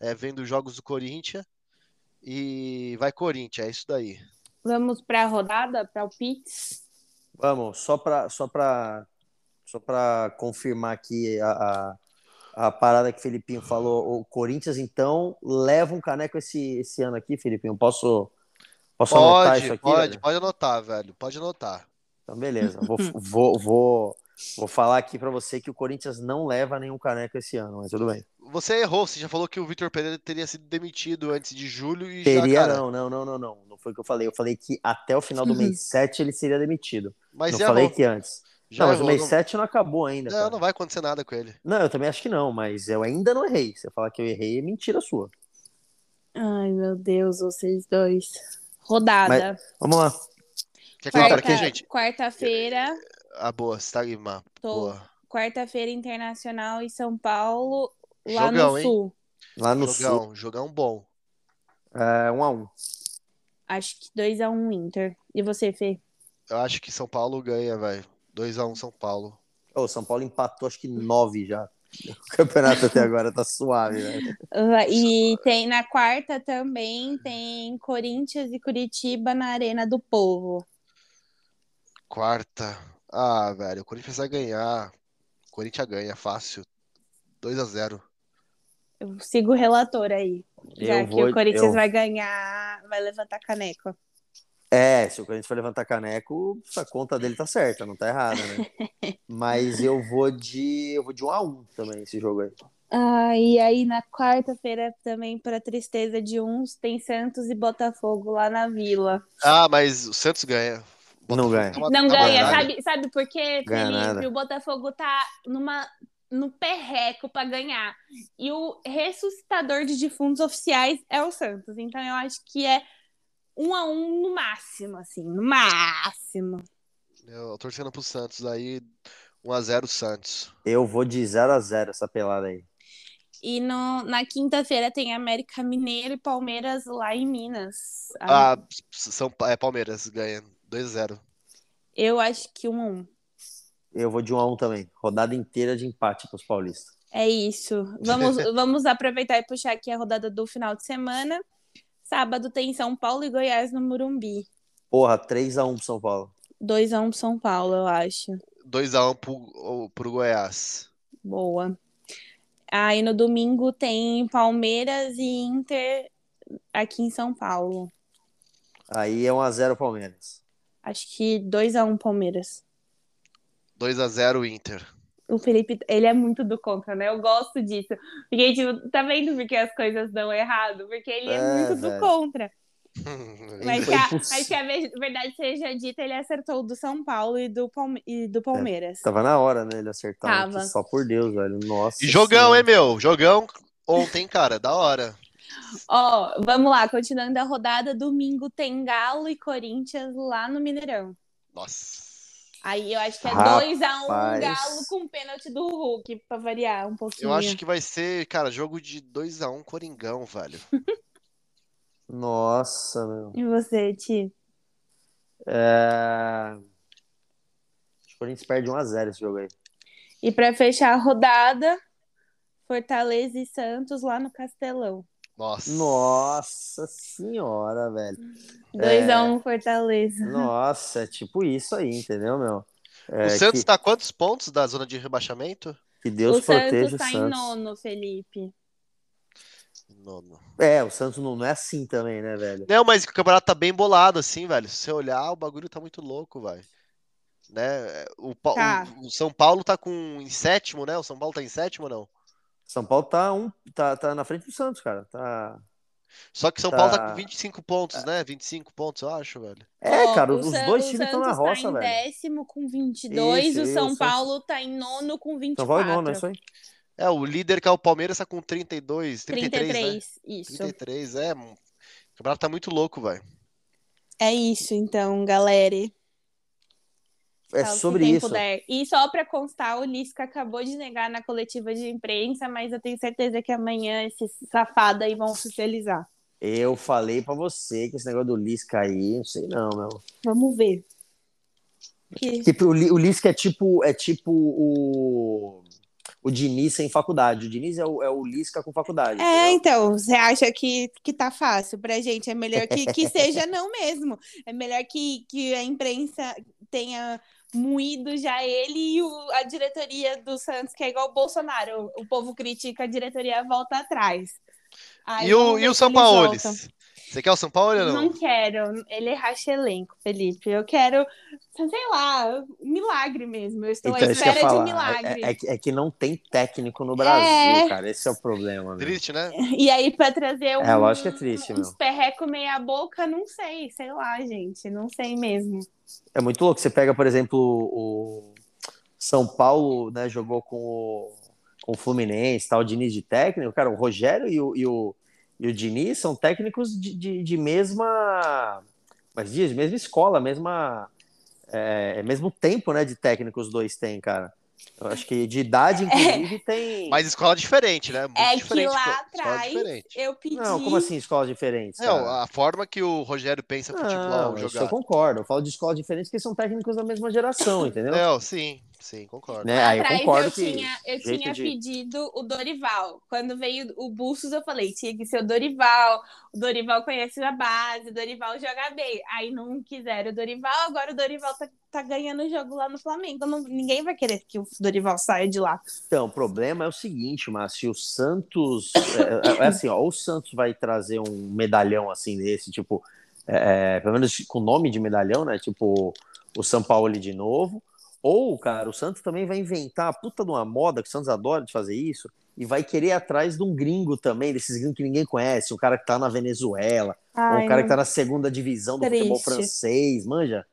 é, vendo os jogos do Corinthians. E vai Corinthians, é isso daí. Vamos para a rodada, para o Pix. Vamos, só pra, só pra, só pra confirmar aqui a, a- a parada que o Felipinho falou. O Corinthians, então, leva um caneco esse, esse ano aqui, Felipinho. Posso, posso anotar isso Pode, aqui? pode, velho? pode anotar, velho. Pode anotar. Então, beleza. Vou, vou, vou, vou falar aqui pra você que o Corinthians não leva nenhum caneco esse ano, mas tudo bem. Você errou, você já falou que o Vitor Pereira teria sido demitido antes de julho e já, Teria, cara. não, não, não, não, não. Não foi o que eu falei. Eu falei que até o final do mês 7 ele seria demitido. Mas não já falei errou. que antes. Já não, mas o errou, mês não- 7 não acabou ainda. Não, cara. não vai acontecer nada com ele. Não, eu também acho que não, mas eu ainda não errei. Se eu falar que eu errei, é mentira sua. Ai, meu Deus, vocês dois. Rodada. Vamos lá. Quer Quarta- aqui, gente? Quarta-feira, Ah, boa, você tá. Boa. quarta-feira Internacional e São Paulo, lá Jogão, no hein? Sul. Lá no sul, Jogão, jogão bom. é um a um. Acho que 2x1 Inter. E você, Fê? Eu acho que São Paulo ganha, velho. 2x1 São Paulo. Ô, São Paulo empatou acho que nove já. O campeonato até agora tá suave, velho. Ah, E tem na quarta também tem Corinthians e Curitiba na Arena do Povo. Quarta. Ah, velho, o Corinthians vai ganhar. O Corinthians ganha, fácil. 2x0. Eu sigo o relator aí. Já Eu que vou- o Corinthians eu- vai ganhar, vai levantar caneco. É, se o Corinthians for levantar caneco, a conta dele tá certa, não tá errada, né? Mas eu vou de. Eu vou de um a um também esse jogo aí. Ah, e aí na quarta-feira também, para tristeza de uns, tem Santos e Botafogo lá na Vila. Ah, mas o Santos ganha. O Não Botafogo ganha. uma- Não ganha, sabe, sabe por quê, Felipe? O Botafogo tá numa, no perreco para ganhar. E o ressuscitador de defuntos oficiais é o Santos. Então eu acho que é um a um no máximo, assim, no máximo. Eu tô torcendo pro Santos aí. 1x0 Santos. Eu vou de 0 a 0 essa pelada aí. E no, na quinta-feira tem América Mineiro e Palmeiras lá em Minas. Ah, São Pa- é, Palmeiras ganha. 2x0. Eu acho que um a um. Eu vou de um a um também. Rodada inteira de empate pros paulistas. É isso. Vamos, vamos aproveitar e puxar aqui a rodada do final de semana. Sábado tem São Paulo e Goiás no Murumbi. Porra, 3 a 1 pro São Paulo. 2x1 pro São Paulo, eu acho. 2x1 pro, pro Goiás. Boa. Aí no domingo tem Palmeiras e Inter aqui em São Paulo. Aí é 1 a 0 Palmeiras. Acho que 2x1 Palmeiras. 2x0 Inter. O Felipe, ele é muito do contra, né? Eu gosto disso. Porque, tipo, tá vendo porque as coisas dão errado? Porque ele é, É, muito do velho. contra. Mas Foi que, a, mas que a ve- verdade seja dita, ele acertou o do São Paulo e do, Palme e do Palmeiras. Tava na hora, né? Ele acertar. um Tava. aqui, Só por Deus, velho. Nossa. E jogão, Senhora. hein, meu? Jogão ontem, cara. Da hora. Ó, vamos lá, continuando a rodada, domingo tem Galo e Corinthians lá no Mineirão. Nossa. Aí eu acho que é Rapaz. 2x1 Galo com pênalti do Hulk, pra variar um pouquinho. Eu acho que vai ser, cara, jogo de 2x1 Coringão, velho. Nossa, meu. E você, Ti? É... Acho que o Corinthians perde 1 a 0 esse jogo aí. E pra fechar a rodada, Fortaleza e Santos lá no Castelão. Nossa. Nossa senhora, velho. 2x1 Fortaleza. Nossa, é tipo isso aí, entendeu, meu? É, O Santos que, tá quantos pontos da zona de rebaixamento? que Deus o proteja Santos o tá em Santos. nono, Felipe. Nono. É, o Santos não, não é assim também, né, velho? Não, mas o campeonato tá bem bolado, assim, velho. Se você olhar, o bagulho tá muito louco, velho. Né? O, Tá. o- o São Paulo tá com em sétimo, né? O São Paulo tá em sétimo ou não? São Paulo tá, um, tá, tá na frente do Santos, cara. Tá... Só que São Tá. Paulo tá com 25 pontos, né? 25 pontos, eu acho, velho. É, Ó, cara, os San- dois times estão na Santos roça, tá em velho. décimo com 22, Isso, o isso, São o Santos- Paulo tá em nono com 24. São Paulo é nono, é isso aí. É, o líder que é o Palmeiras tá com 32, 33, 33, né? isso. 33, é. O campeonato tá muito louco, velho. É isso, então, galera. É Salve sobre isso. puder. E só pra constar, o Lisca acabou de negar na coletiva de imprensa, mas eu tenho certeza que amanhã esses safada aí vão oficializar. Eu falei pra você que esse negócio do Lisca aí, não sei não, meu. Vamos ver. Que- Tipo, o Lisca é tipo, é tipo o, o Diniz sem faculdade. O Diniz é o, é o Lisca com faculdade. É, entendeu? então, você acha que, que tá fácil pra gente? É melhor que, que seja não mesmo. É melhor que, que a imprensa tenha moído já ele e o- a diretoria do Santos, que é igual o Bolsonaro. O, o povo critica, a diretoria volta atrás. Aí E o, e o São Paulo? Você quer o São Paulo ou não? Não quero. Ele racha elenco, Felipe. Eu quero, sei lá, um milagre mesmo. Eu estou Então, à espera de um falar. milagre. É, é que- é que não tem técnico no Brasil, É. cara. Esse é o problema. meu. Triste, né? E aí, pra trazer um, É, lógico que é triste, uns meu. perreco meia boca, não sei, sei lá, gente. Não sei mesmo. É muito louco. Você pega, por exemplo, o São Paulo, né, jogou com o, com o Fluminense, tal, o Diniz de técnico. Cara, o Rogério e o, e o, e o Diniz são técnicos de, de, de mesma. Mas diz, mesma escola, mesma. É, é mesmo tempo, né, de técnico os dois têm, cara. Eu acho que de idade, inclusive, tem. Mas escola diferente, né? Muito É que diferente, lá pô. Escola atrás diferente. eu pedi. Não, como assim escolas diferentes? É, cara? a forma que o Rogério pensa futebol, Não, isso eu jogar. concordo. Eu falo de escolas diferentes porque são técnicos da mesma geração, entendeu? Não, sim, sim, concordo. Né? Aí eu concordo eu que. tinha, eu tinha de- pedido o Dorival. Quando veio o Bustos, eu falei, tinha que ser o Dorival. O Dorival conhece a base, o Dorival joga bem. Aí não quiseram o Dorival, agora o Dorival tá, tá ganhando o jogo lá no Flamengo. Não- ninguém vai querer que o Dorival saia de lá. Então, o problema é o seguinte, Márcio, o Santos. É, é- é assim, ó, ou o Santos vai trazer um medalhão assim desse, tipo, é, é, pelo menos com nome de medalhão, né? Tipo, o São Paulo ali de novo. Ou, cara, o Santos também vai inventar a puta de uma moda, que o Santos adora de fazer isso, e vai querer ir atrás de um gringo também, desses gringos que ninguém conhece, um cara que tá na Venezuela, Ai, um cara que tá na segunda divisão do futebol Triste. francês, manja?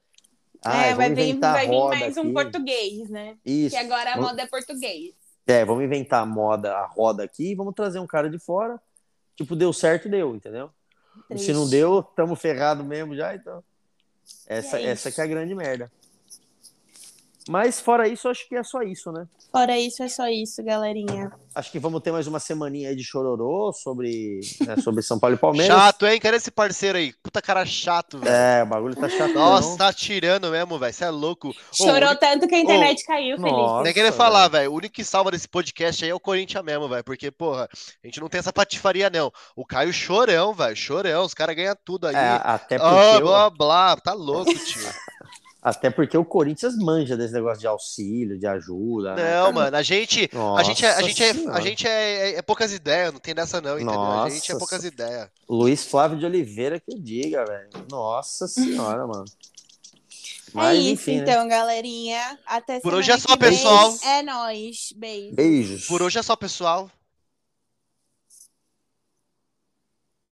Ai, é, vai vir, vai vir mais um aqui. português, né? Isso. Que agora a Vamos- moda é português. É, vamos inventar a moda, a roda aqui e vamos trazer um cara de fora. Tipo, deu certo, deu, entendeu? Triste. Se não deu, tamo ferrado mesmo já, então. Essa, É essa que é a grande merda. Mas fora isso, acho que é só isso, né? Fora isso, é só isso, galerinha. Acho que vamos ter mais uma semaninha aí de chororô sobre, né, sobre São Paulo e Palmeiras. Chato, hein? Cadê esse parceiro aí? Puta cara chato, velho. É, o bagulho tá chato. Nossa, tá tirando mesmo, velho. Você é louco. Ô, Chorou o único- tanto que a internet caiu, Nossa. Felipe. Nem querer falar, velho. O único que salva desse podcast aí é o Corinthians mesmo, velho. Porque, porra, a gente não tem essa patifaria, não. O Caio chorão, velho. Chorão. Os caras ganham tudo aí. É, até porque, Ah, o- blá, blá. Tá louco, tio. até porque o Corinthians manja desse negócio de auxílio, de ajuda. né, Não, cara? mano. A gente. A Nossa gente, é, a gente, é, a gente é, é- é poucas ideias, não tem dessa não, entendeu? a gente é Nossa poucas ideias. Luiz Flávio de Oliveira que eu diga, velho. Nossa senhora, mano. é Mas, isso, enfim, né? então, galerinha. Até Por hoje é que só, pessoal. É nóis. Beijo. Beijos. Por hoje é só, pessoal.